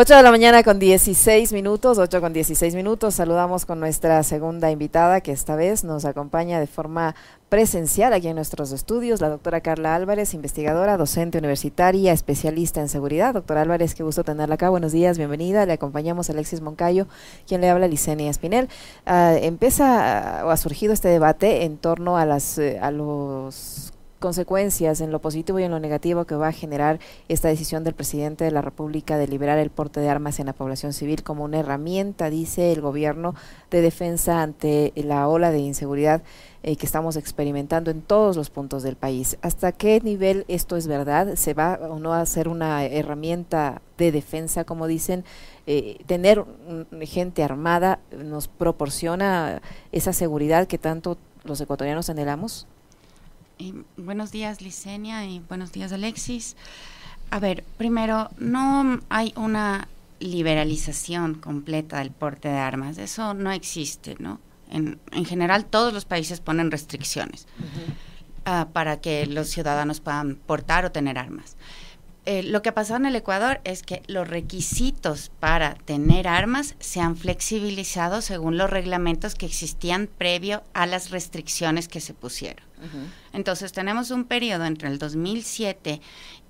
8 de la mañana con 16 minutos, 8 con 16 minutos. Saludamos con nuestra segunda invitada que esta vez nos acompaña de forma presencial aquí en nuestros estudios, la doctora Carla Álvarez, investigadora, docente universitaria, especialista en seguridad. Doctora Álvarez, qué gusto tenerla acá. Buenos días, bienvenida. Le acompañamos a Alexis Moncayo, quien le habla Licenia Espinel. Uh, empieza o ha surgido este debate en torno a, las, eh, a los consecuencias en lo positivo y en lo negativo que va a generar esta decisión del presidente de la República de liberar el porte de armas en la población civil como una herramienta, dice el gobierno, de defensa ante la ola de inseguridad eh, que estamos experimentando en todos los puntos del país. ¿Hasta qué nivel esto es verdad? ¿Se va o no a ser una herramienta de defensa, como dicen? Eh, tener gente armada nos proporciona esa seguridad que tanto los ecuatorianos anhelamos? Buenos días, Licenia, y buenos días, Alexis. A ver, primero, no hay una liberalización completa del porte de armas. Eso no existe, ¿no? En, en general, todos los países ponen restricciones uh, para que los ciudadanos puedan portar o tener armas. Eh, lo que ha pasado en el Ecuador es que los requisitos para tener armas se han flexibilizado según los reglamentos que existían previo a las restricciones que se pusieron. Entonces tenemos un periodo entre el 2007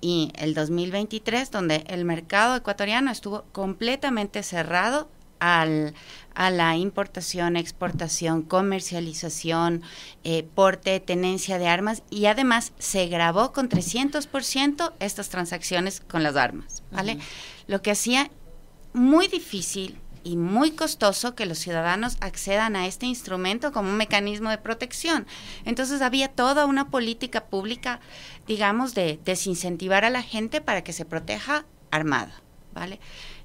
y el 2023 donde el mercado ecuatoriano estuvo completamente cerrado al, a la importación, exportación, comercialización, eh, porte, tenencia de armas y además se grabó con 300% estas transacciones con las armas, ¿vale? Lo que hacía muy difícil y muy costoso que los ciudadanos accedan a este instrumento como un mecanismo de protección. Entonces había toda una política pública, digamos, de desincentivar a la gente para que se proteja armada, ¿vale?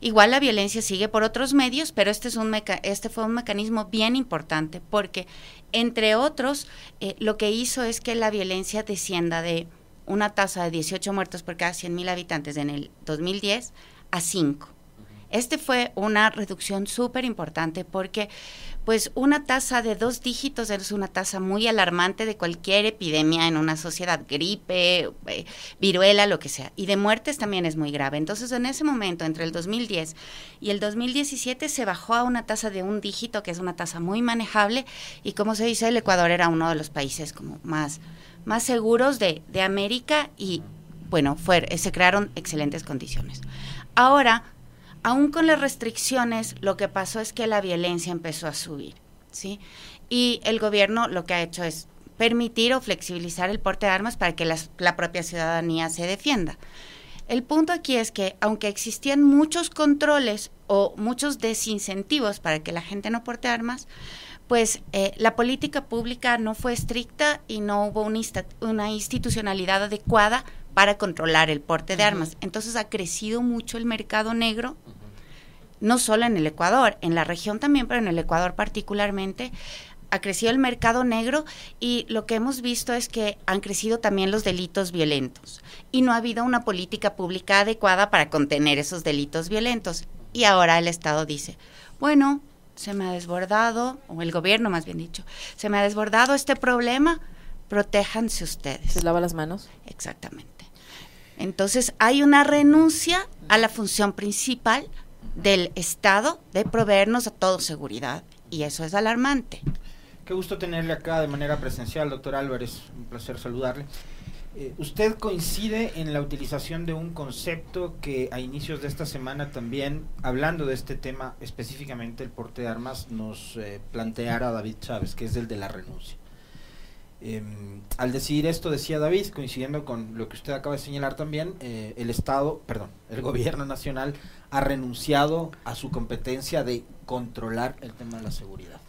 Igual la violencia sigue por otros medios, pero este, es un este fue un mecanismo bien importante porque, entre otros, eh, lo que hizo es que la violencia descienda de una tasa de 18 muertos por cada 100.000 habitantes en el 2010 a 5. Este fue una reducción súper importante porque pues una tasa de dos dígitos es una tasa muy alarmante de cualquier epidemia en una sociedad, gripe, eh, viruela, lo que sea. Y de muertes también es muy grave. Entonces, en ese momento, entre el 2010 y el 2017, se bajó a una tasa de un dígito, que es una tasa muy manejable. Y como se dice, el Ecuador era uno de los países como más, más seguros de, de América y, bueno, fue, se crearon excelentes condiciones. Ahora, aún con las restricciones, lo que pasó es que la violencia empezó a subir, ¿sí? Y el gobierno lo que ha hecho es permitir o flexibilizar el porte de armas para que la propia ciudadanía se defienda. El punto aquí es que, aunque existían muchos controles o muchos desincentivos para que la gente no porte armas, pues eh, la política pública no fue estricta y no hubo una, institucionalidad adecuada para controlar el porte de armas. Entonces ha crecido mucho el mercado negro no solo en el Ecuador, en la región también, pero en el Ecuador particularmente, ha crecido el mercado negro y lo que hemos visto es que han crecido también los delitos violentos y no ha habido una política pública adecuada para contener esos delitos violentos. Y ahora el Estado dice, bueno, se me ha desbordado, o el gobierno más bien dicho, se me ha desbordado este problema, protéjanse ustedes. ¿Se lava las manos? Exactamente. Entonces hay una renuncia a la función principal del Estado de proveernos a todos seguridad y eso es alarmante. Qué gusto tenerle acá de manera presencial, doctor Álvarez, un placer saludarle. Eh, usted coincide en la utilización de un concepto que a inicios de esta semana también, hablando de este tema, específicamente el porte de armas, nos eh, planteara David Chávez, que es el de la renuncia. Em, al decidir esto, decía David, coincidiendo con lo que usted acaba de señalar también, eh, el Estado, perdón, el gobierno nacional ha renunciado a su competencia de controlar el tema de la seguridad.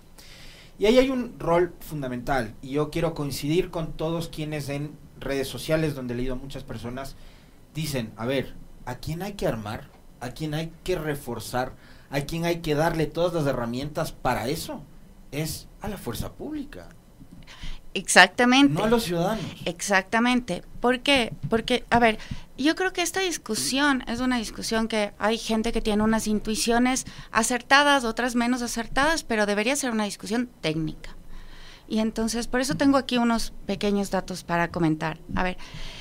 Y ahí hay un rol fundamental, y yo quiero coincidir con todos quienes en redes sociales, donde he leído a muchas personas, dicen, a ver, ¿a quién hay que armar? ¿A quién hay que reforzar? ¿A quién hay que darle todas las herramientas para eso? Es a la fuerza pública. Exactamente. No a los ciudadanos. Exactamente. ¿Por qué? Porque, a ver, yo creo que esta discusión es una discusión que hay gente que tiene unas intuiciones acertadas, otras menos acertadas, pero debería ser una discusión técnica. Y entonces, por eso tengo aquí unos pequeños datos para comentar. A ver,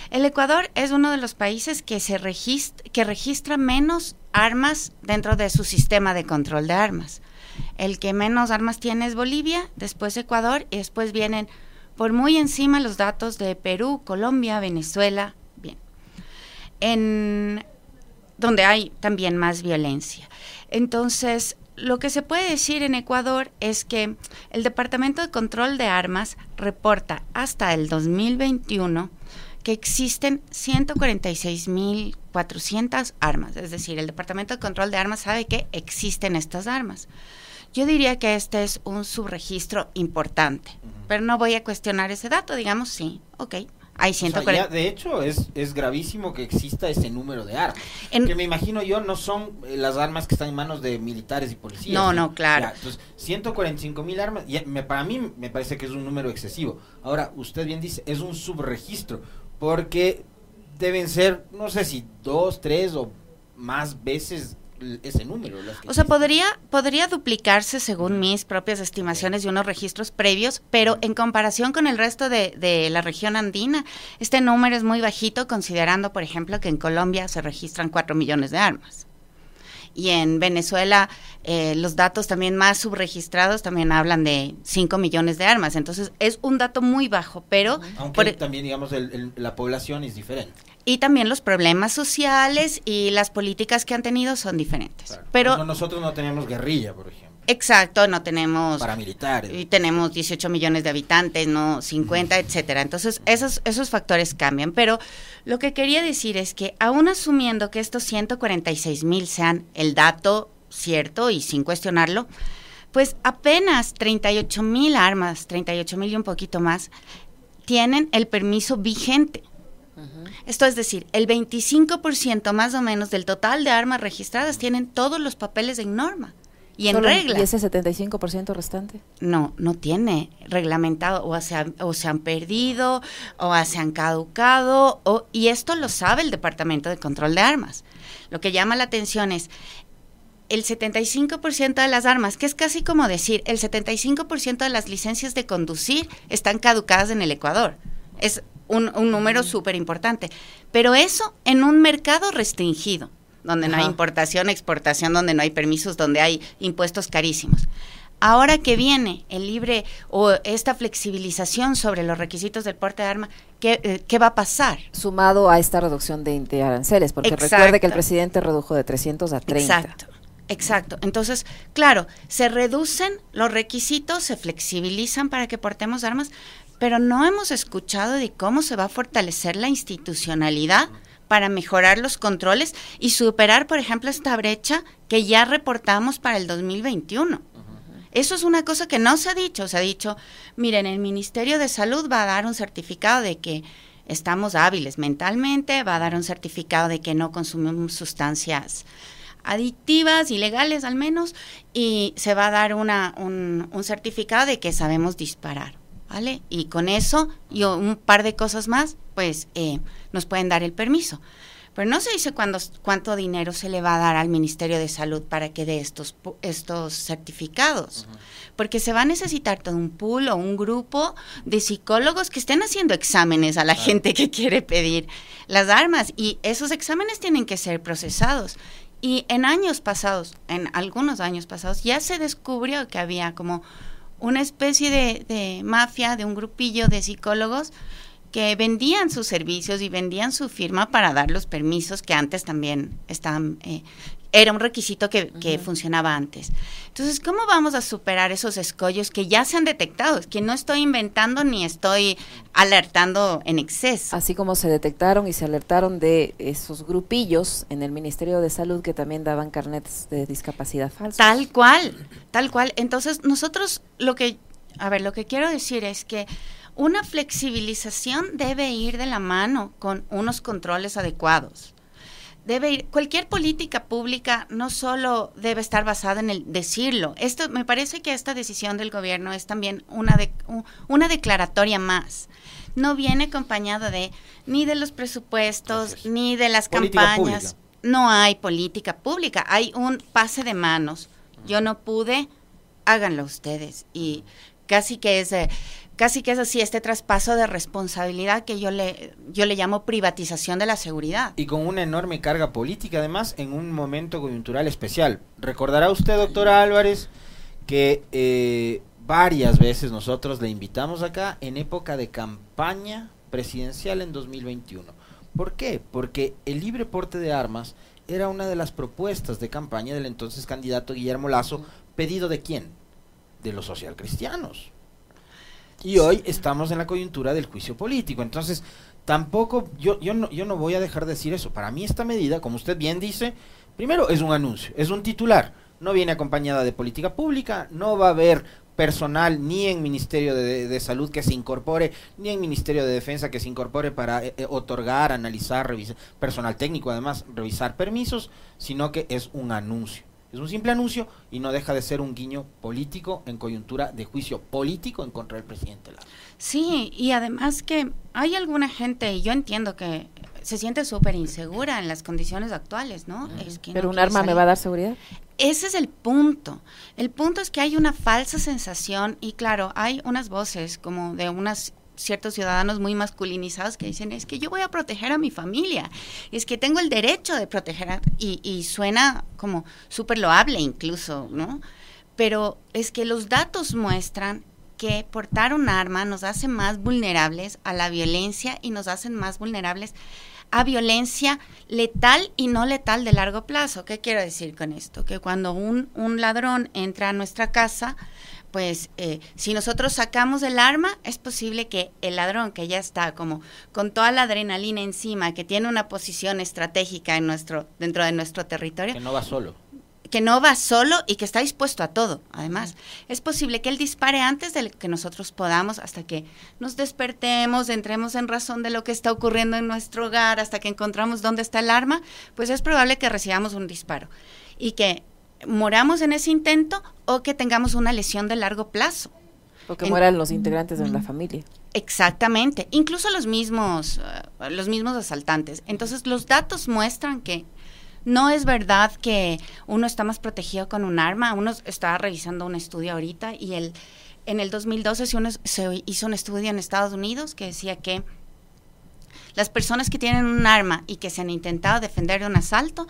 el Ecuador es uno de los países que, se registra, que registra menos armas dentro de su sistema de control de armas. El que menos armas tiene es Bolivia, después Ecuador y después vienen por muy encima los datos de Perú, Colombia, Venezuela. En donde hay también más violencia. Entonces, lo que se puede decir en Ecuador es que el Departamento de Control de Armas reporta hasta el 2021 que existen 146.400 armas. Es decir, el Departamento de Control de Armas sabe que existen estas armas. Yo diría que este es un subregistro importante, pero no voy a cuestionar ese dato, digamos, sí, ok, hay 140. de hecho, es, es gravísimo que exista ese número de armas. que me imagino yo no son eh, las armas que están en manos de militares y policías. No, no, claro. entonces, 145 mil armas, y me, para mí me parece que es un número excesivo. Ahora, usted bien dice, es un subregistro, porque deben ser, no sé si dos, tres o más veces ese número. o sea, podría, podría duplicarse según mis propias estimaciones y unos registros previos, pero en comparación con el resto de, de, la región andina, este número es muy bajito, considerando, por ejemplo, que en Colombia se registran 4 millones de armas. Y en Venezuela eh, los datos también más subregistrados también hablan de 5 millones de armas. Entonces es un dato muy bajo, pero... Aunque también, digamos, la población es diferente. Y también los problemas sociales y las políticas que han tenido son diferentes. Pero nosotros no tenemos guerrilla, por ejemplo. Exacto, no tenemos paramilitares. Y tenemos 18 millones de habitantes, no 50, etcétera. Entonces, esos esos factores cambian, pero lo que quería decir es que aún asumiendo que estos 146 mil sean el dato cierto y sin cuestionarlo, pues apenas 38 mil armas, 38 mil y un poquito más, tienen el permiso vigente. Esto es decir, el 25% más o menos del total de armas registradas tienen todos los papeles en norma y en regla. ¿Y ese 75% restante? No, no tiene reglamentado, o se, o se han perdido, o se han caducado, o, y esto lo sabe el Departamento de Control de Armas. Lo que llama la atención es el 75% de las armas, que es casi como decir, el 75% de las licencias de conducir están caducadas en el Ecuador. Es un, un número súper importante. Pero eso en un mercado restringido donde no hay importación, exportación, donde no hay permisos, donde hay impuestos carísimos. Ahora que viene el libre o esta flexibilización sobre los requisitos del porte de arma, ¿qué, eh, ¿qué, va a pasar? Sumado a esta reducción de, aranceles, porque recuerde que el presidente redujo de 300 a 30. Exacto. Exacto. Entonces, claro, se reducen los requisitos, se flexibilizan para que portemos armas, pero no hemos escuchado de cómo se va a fortalecer la institucionalidad para mejorar los controles y superar, por ejemplo, esta brecha que ya reportamos para el 2021. Eso es una cosa que no se ha dicho. Se ha dicho, miren, el Ministerio de Salud va a dar un certificado de que estamos hábiles mentalmente, va a dar un certificado de que no consumimos sustancias adictivas, ilegales al menos, y se va a dar una, un, un certificado de que sabemos disparar. ¿Vale? Y con eso y un par de cosas más, pues eh, nos pueden dar el permiso. Pero no se dice cuándo, cuánto dinero se le va a dar al Ministerio de Salud para que dé estos, estos certificados. Porque se va a necesitar todo un pool o un grupo de psicólogos que estén haciendo exámenes a la gente que quiere pedir las armas. Y esos exámenes tienen que ser procesados. Y en años pasados, en algunos años pasados, ya se descubrió que había como una especie de, mafia, de un grupillo de psicólogos que vendían sus servicios y vendían su firma para dar los permisos que antes también estaban, eh, era un requisito que, funcionaba antes. Entonces, ¿cómo vamos a superar esos escollos que ya se han detectado? Que no estoy inventando ni estoy alertando en exceso. Así como se detectaron y se alertaron de esos grupillos en el Ministerio de Salud que también daban carnets de discapacidad falsos. Tal cual, tal cual. Entonces, nosotros lo que, a ver, lo que quiero decir es que una flexibilización debe ir de la mano con unos controles adecuados debe ir, cualquier política pública no solo debe estar basada en el decirlo. Esto me parece que esta decisión del gobierno es también una de, una declaratoria más. No viene acompañado de ni de los presupuestos ni de las campañas. No hay política pública, hay un pase de manos. Yo no pude, háganlo ustedes y casi que es casi que es así este traspaso de responsabilidad que yo le yo le llamo privatización de la seguridad. Y con una enorme carga política además en un momento coyuntural especial. Recordará usted doctora Álvarez que eh, varias veces nosotros le invitamos acá en época de campaña presidencial en 2021 ¿por qué? porque el libre porte de armas era una de las propuestas de campaña del entonces candidato Guillermo Lazo pedido de quién de los socialcristianos y hoy estamos en la coyuntura del juicio político. Entonces, tampoco, yo, yo, no, yo no voy a dejar de decir eso. Para mí esta medida, como usted bien dice, primero es un anuncio, es un titular. No viene acompañada de política pública, no va a haber personal ni en Ministerio de, Salud que se incorpore, ni en Ministerio de Defensa que se incorpore para eh, eh, otorgar, analizar, revisar, personal técnico además, revisar permisos, sino que es un anuncio. Es un simple anuncio y no deja de ser un guiño político en coyuntura de juicio político en contra del presidente Sí, y además que hay alguna gente, y yo entiendo que se siente súper insegura en las condiciones actuales, ¿no? es que Pero un arma me va a dar seguridad. Ese es el punto. El punto es que hay una falsa sensación y claro, hay unas voces como de unas ciertos ciudadanos muy masculinizados que dicen es que yo voy a proteger a mi familia, es que tengo el derecho de proteger y, y suena como súper loable incluso, ¿no? Pero es que los datos muestran que portar un arma nos hace más vulnerables a la violencia y nos hacen más vulnerables a violencia letal y no letal de largo plazo. ¿Qué quiero decir con esto? Que cuando un, un ladrón entra a nuestra casa, pues eh, si nosotros sacamos el arma, es posible que el ladrón que ya está como con toda la adrenalina encima, que tiene una posición estratégica en nuestro, dentro de nuestro territorio. Que no va solo. Que no va solo y que está dispuesto a todo, además. Es posible que él dispare antes de que nosotros podamos, hasta que nos despertemos, entremos en razón de lo que está ocurriendo en nuestro hogar, hasta que encontramos dónde está el arma, pues es probable que recibamos un disparo. Y que moramos en ese intento o que tengamos una lesión de largo plazo. O que mueran los integrantes de la familia. Exactamente, incluso los mismos, eh, los mismos asaltantes. Entonces los datos muestran que no es verdad que uno está más protegido con un arma. Uno estaba revisando un estudio ahorita y el, en el 2012 se hizo un estudio en Estados Unidos que decía que las personas que tienen un arma y que se han intentado defender de un asalto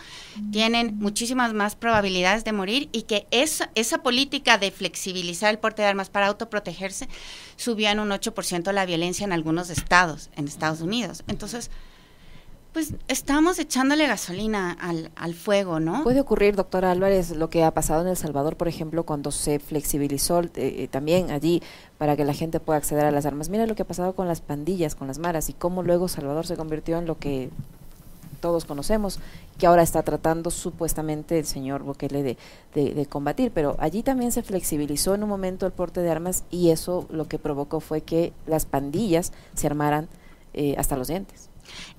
tienen muchísimas más probabilidades de morir y que esa, esa política de flexibilizar el porte de armas para autoprotegerse subió en un 8% la violencia en algunos estados, en Estados Unidos. Entonces, pues estamos echándole gasolina al, al, fuego, ¿no? Puede ocurrir, doctora Álvarez, lo que ha pasado en El Salvador, por ejemplo, cuando se flexibilizó eh, eh, también allí para que la gente pueda acceder a las armas. Mira lo que ha pasado con las pandillas, con las maras, y cómo luego Salvador se convirtió en lo que todos conocemos, que ahora está tratando supuestamente el señor Bukele de, de, combatir, pero allí también se flexibilizó en un momento el porte de armas y eso lo que provocó fue que las pandillas se armaran eh, hasta los dientes.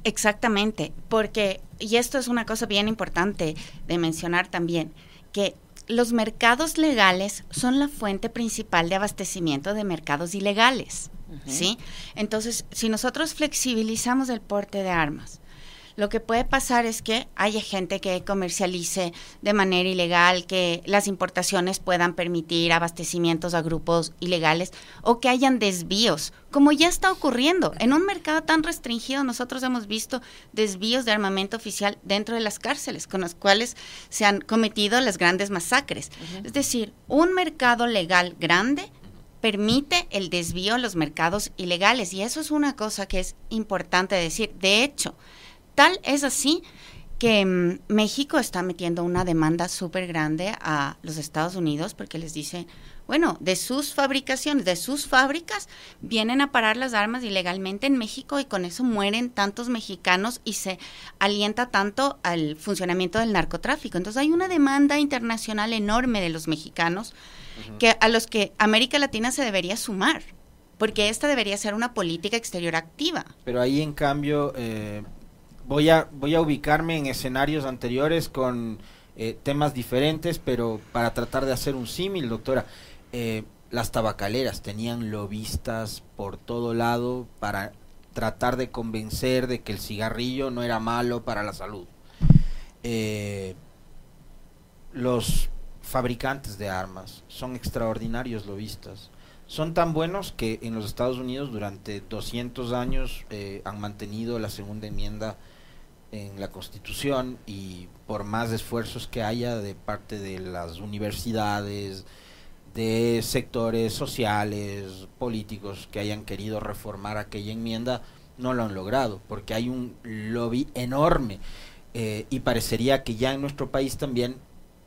Exactamente, porque, y esto es una cosa bien importante de mencionar también, que los mercados legales son la fuente principal de abastecimiento de mercados ilegales, ¿sí? Entonces, si nosotros flexibilizamos el porte de armas, lo que puede pasar es que haya gente que comercialice de manera ilegal, que las importaciones puedan permitir abastecimientos a grupos ilegales o que hayan desvíos, como ya está ocurriendo. En un mercado tan restringido nosotros hemos visto desvíos de armamento oficial dentro de las cárceles, con los cuales se han cometido las grandes masacres. Es decir, un mercado legal grande permite el desvío a los mercados ilegales y eso es una cosa que es importante decir. De hecho, Tal es así que mm, México está metiendo una demanda súper grande a los Estados Unidos porque les dice, bueno, de sus fabricaciones, de sus fábricas, vienen a parar las armas ilegalmente en México y con eso mueren tantos mexicanos y se alienta tanto al funcionamiento del narcotráfico. Entonces hay una demanda internacional enorme de los mexicanos que a los que América Latina se debería sumar porque esta debería ser una política exterior activa. Pero ahí en cambio eh, voy a, voy a ubicarme en escenarios anteriores con eh, temas diferentes, pero para tratar de hacer un símil, doctora. Eh, las tabacaleras tenían lobistas por todo lado para tratar de convencer de que el cigarrillo no era malo para la salud. Eh, los fabricantes de armas son extraordinarios lobistas. son tan buenos que en los Estados Unidos durante 200 años eh, han mantenido la segunda enmienda en la Constitución y por más esfuerzos que haya de parte de las universidades, de sectores sociales, políticos que hayan querido reformar aquella enmienda, no lo han logrado, porque hay un lobby enorme eh, y parecería que ya en nuestro país también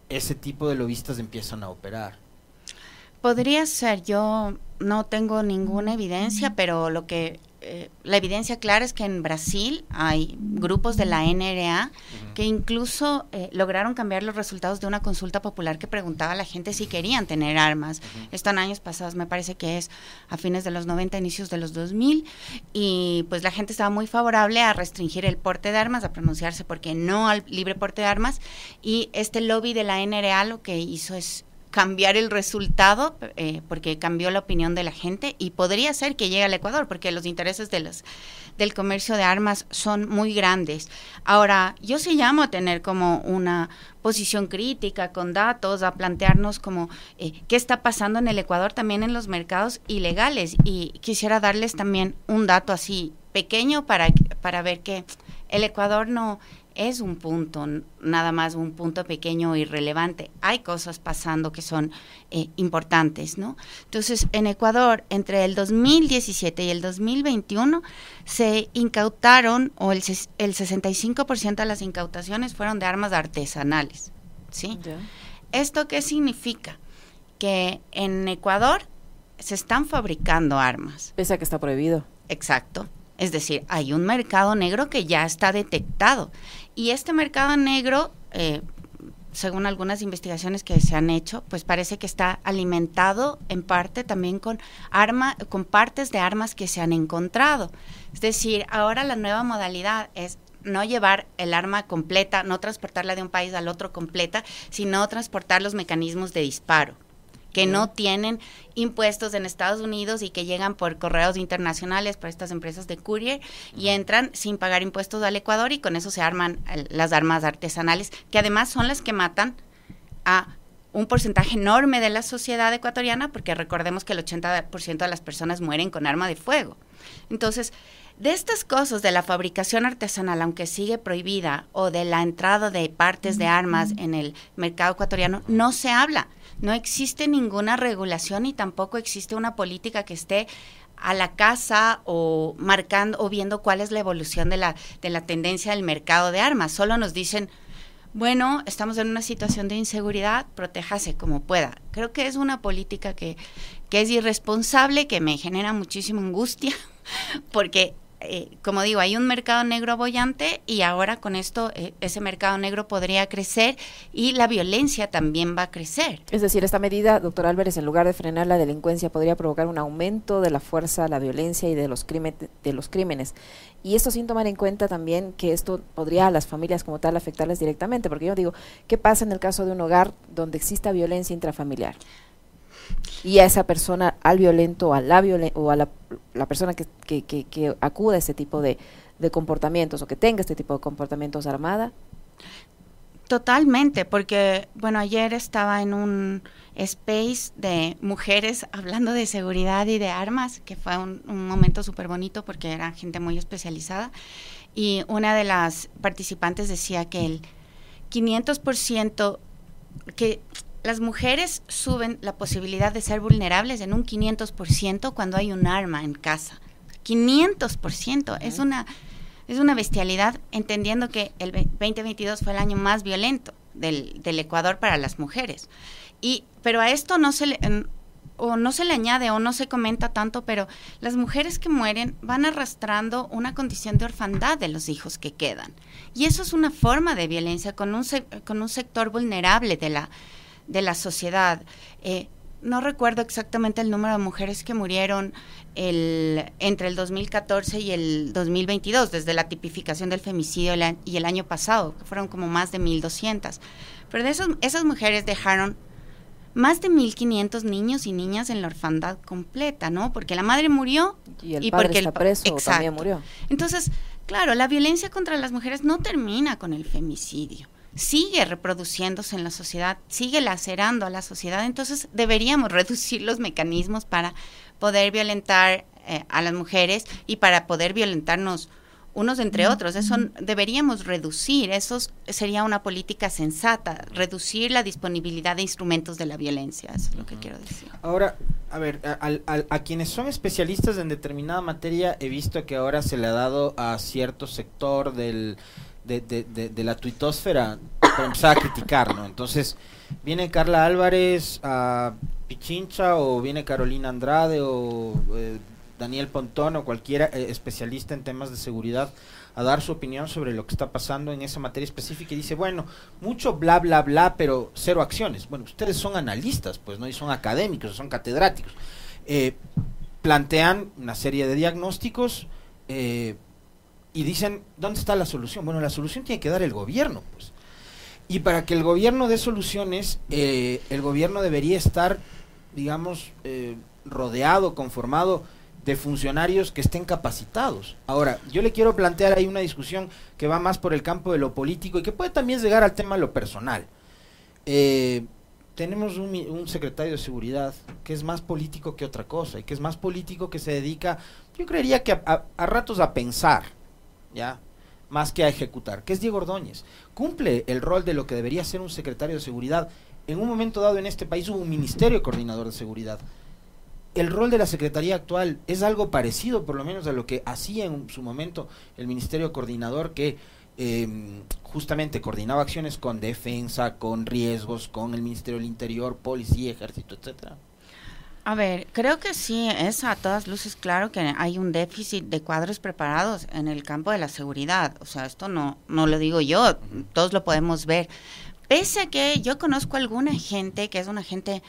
ese tipo de lobistas empiezan a operar. Podría ser, yo no tengo ninguna evidencia, pero lo que eh, la evidencia clara es que en Brasil hay grupos de la NRA que incluso eh, lograron cambiar los resultados de una consulta popular que preguntaba a la gente si querían tener armas. Están años pasados, me parece que es a fines de los 90, inicios de los 2000, y pues la gente estaba muy favorable a restringir el porte de armas, a pronunciarse porque no al libre porte de armas, y este lobby de la NRA lo que hizo es cambiar el resultado eh, porque cambió la opinión de la gente y podría ser que llegue al Ecuador porque los intereses de del comercio de armas son muy grandes. Ahora, yo sí llamo a tener como una posición crítica con datos, a plantearnos como eh, qué está pasando en el Ecuador también en los mercados ilegales y quisiera darles también un dato así pequeño para, para ver que el Ecuador no es un punto, nada más un punto pequeño y relevante. Hay cosas pasando que son eh, importantes, ¿no? Entonces, en Ecuador, entre el 2017 y el 2021, se incautaron, o el, el 65% de las incautaciones fueron de armas artesanales, ¿sí? ¿Esto qué significa? Que en Ecuador se están fabricando armas. Pese a que está prohibido. Exacto. Es decir, hay un mercado negro que ya está detectado. Y este mercado negro, eh, según algunas investigaciones que se han hecho, pues parece que está alimentado en parte también con arma, con partes de armas que se han encontrado. Es decir, ahora la nueva modalidad es no llevar el arma completa, no transportarla de un país al otro completa, sino transportar los mecanismos de disparo que no tienen impuestos en Estados Unidos y que llegan por correos internacionales para estas empresas de courier y entran sin pagar impuestos al Ecuador y con eso se arman las armas artesanales, que además son las que matan a un porcentaje enorme de la sociedad ecuatoriana, porque recordemos que el 80% de las personas mueren con arma de fuego. Entonces, de estas cosas de la fabricación artesanal, aunque sigue prohibida, o de la entrada de partes de armas en el mercado ecuatoriano, no se habla. No existe ninguna regulación y tampoco existe una política que esté a la casa o marcando o viendo cuál es la evolución de la, de la tendencia del mercado de armas. Solo nos dicen, bueno, estamos en una situación de inseguridad, protéjase como pueda. Creo que es una política que, que es irresponsable, que me genera muchísima angustia, porque eh, como digo, hay un mercado negro abollante y ahora con esto eh, ese mercado negro podría crecer y la violencia también va a crecer. Es decir, esta medida, doctor Álvarez, en lugar de frenar la delincuencia, podría provocar un aumento de la fuerza, la violencia y de los, de los crímenes. Y esto sin tomar en cuenta también que esto podría a las familias como tal afectarles directamente, porque yo digo, ¿qué pasa en el caso de un hogar donde exista violencia intrafamiliar? Y a esa persona, al violento a la o a la, persona que, que, que, acuda a ese tipo de, de comportamientos o que tenga este tipo de comportamientos armada? Totalmente, porque, bueno, ayer estaba en un space de mujeres hablando de seguridad y de armas, que fue un, un momento súper bonito porque era gente muy especializada. Y una de las participantes decía que el 500%, que las mujeres suben la posibilidad de ser vulnerables en un 500% cuando hay un arma en casa. 500%. Es una es una bestialidad entendiendo que el 2022 fue el año más violento del, del Ecuador para las mujeres. Y pero a esto no se le o no se le añade o no se comenta tanto, pero las mujeres que mueren van arrastrando una condición de orfandad de los hijos que quedan. Y eso es una forma de violencia con un, con un sector vulnerable de la, de la sociedad. Eh, no recuerdo exactamente el número de mujeres que murieron el, entre el 2014 y el 2022, desde la tipificación del femicidio y el año pasado, que fueron como más de 1.200. Pero de esos, esas mujeres dejaron más de 1.500 niños y niñas en la orfandad completa, ¿no? Porque la madre murió y, el padre porque está preso también murió. Entonces, claro, la violencia contra las mujeres no termina con el femicidio sigue reproduciéndose en la sociedad, sigue lacerando a la sociedad, entonces deberíamos reducir los mecanismos para poder violentar eh, a las mujeres y para poder violentarnos unos entre otros. Eso deberíamos reducir, eso sería una política sensata, reducir la disponibilidad de instrumentos de la violencia, eso es lo que quiero decir. Ahora, a ver, a, quienes son especialistas en determinada materia, he visto que ahora se le ha dado a cierto sector del, de, de, la tuitosfera para a criticar, ¿no? Entonces, viene Carla Álvarez a Pichincha o viene Carolina Andrade o... Eh, Daniel Pontón o cualquier eh, especialista en temas de seguridad a dar su opinión sobre lo que está pasando en esa materia específica y dice, bueno, mucho bla, bla, bla, pero cero acciones. Bueno, ustedes son analistas, pues, ¿no? Y son académicos, son catedráticos. Eh, plantean una serie de diagnósticos eh, y dicen, ¿dónde está la solución? Bueno, la solución tiene que dar el gobierno, pues. Y para que el gobierno dé soluciones, el gobierno debería estar, digamos, rodeado, conformado de funcionarios que estén capacitados. Ahora, yo le quiero plantear ahí una discusión que va más por el campo de lo político y que puede también llegar al tema de lo personal. Eh, tenemos un, secretario de seguridad que es más político que otra cosa y que es más político que se dedica, yo creería que a ratos a pensar, ¿ya? Más que a ejecutar, que es Diego Ordóñez. Cumple el rol de lo que debería ser un secretario de seguridad. En un momento dado en este país hubo un ministerio coordinador de seguridad el rol de la Secretaría actual es algo parecido, por lo menos, a lo que hacía en su momento el Ministerio Coordinador, que em, justamente coordinaba acciones con defensa, con riesgos, con el Ministerio del Interior, Policía, Ejército, etcétera. A ver, creo que sí, es a todas luces claro que hay un déficit de cuadros preparados en el campo de la seguridad. O sea, esto no, no lo digo yo, todos lo podemos ver. Pese a que yo conozco alguna gente que es una gente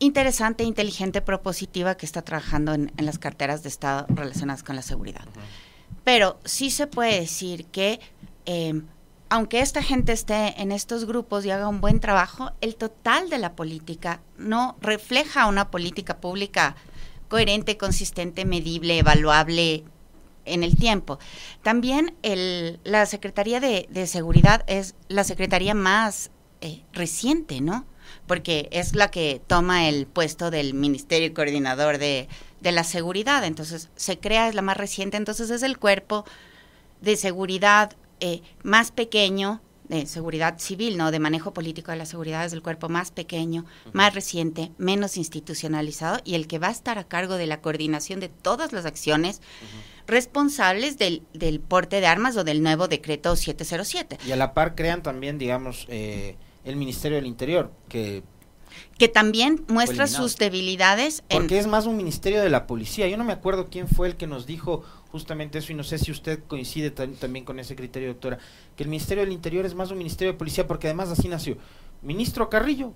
interesante, inteligente, propositiva que está trabajando en, las carteras de Estado relacionadas con la seguridad. Pero sí se puede decir que em, aunque esta gente esté en estos grupos y haga un buen trabajo, el total de la política no refleja una política pública coherente, consistente, medible, evaluable en el tiempo. También la Secretaría de, Seguridad es la secretaría más eh, reciente, ¿no? porque es la que toma el puesto del Ministerio Coordinador de, la Seguridad. Entonces, se crea, es la más reciente, entonces es el cuerpo de seguridad eh, más pequeño, de seguridad civil, ¿no? De manejo político de la seguridad es el cuerpo más pequeño, más reciente, menos institucionalizado y el que va a estar a cargo de la coordinación de todas las acciones responsables del, del porte de armas o del nuevo decreto 707. Y a la par crean también, digamos, eh, el Ministerio del Interior, que que también muestra sus debilidades. Porque es más un ministerio de la policía. Yo no me acuerdo quién fue el que nos dijo justamente eso y no sé si usted coincide también con ese criterio, doctora, que el Ministerio del Interior es más un ministerio de policía porque además así nació. Ministro Carrillo,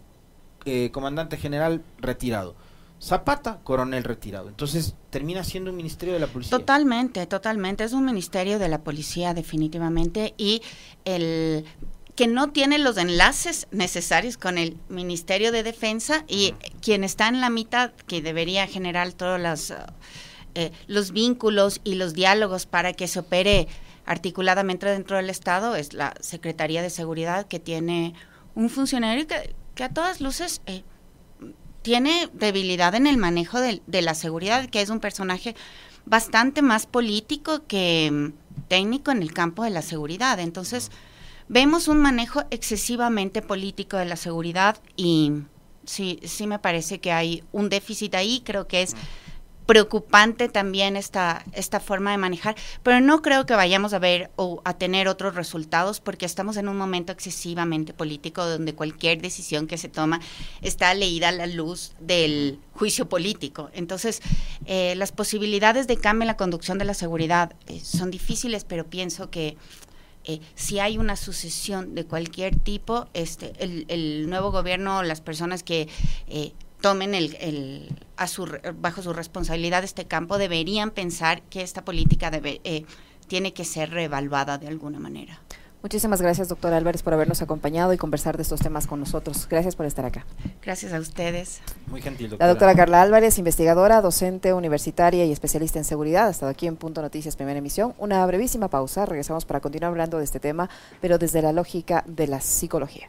eh, comandante general retirado. Zapata, coronel retirado. Entonces termina siendo un ministerio de la policía. Totalmente, totalmente. Es un ministerio de la policía definitivamente y el que no tiene los enlaces necesarios con el Ministerio de Defensa y quien está en la mitad, que debería generar todos los, eh, los vínculos y los diálogos para que se opere articuladamente dentro del Estado, es la Secretaría de Seguridad, que tiene un funcionario que, a todas luces eh, tiene debilidad en el manejo de, de, la seguridad, que es un personaje bastante más político que mm, técnico en el campo de la seguridad. Entonces, vemos un manejo excesivamente político de la seguridad y sí, sí me parece que hay un déficit ahí, creo que es preocupante también esta, esta forma de manejar, pero no creo que vayamos a ver o a tener otros resultados porque estamos en un momento excesivamente político donde cualquier decisión que se toma está leída a la luz del juicio político. Entonces, eh, las posibilidades de cambio en la conducción de la seguridad eh, son difíciles, pero pienso que eh, si hay una sucesión de cualquier tipo, este, el, nuevo gobierno, las personas que tomen el, a su, bajo su responsabilidad este campo, deberían pensar que esta política debe, eh, tiene que ser reevaluada de alguna manera. Muchísimas gracias, doctor Álvarez, por habernos acompañado y conversar de estos temas con nosotros. Gracias por estar acá. Gracias a ustedes. Muy gentil, doctora. La doctora Carla Álvarez, investigadora, docente universitaria y especialista en seguridad, ha estado aquí en Punto Noticias, primera emisión. Una brevísima pausa, regresamos para continuar hablando de este tema, pero desde la lógica de la psicología.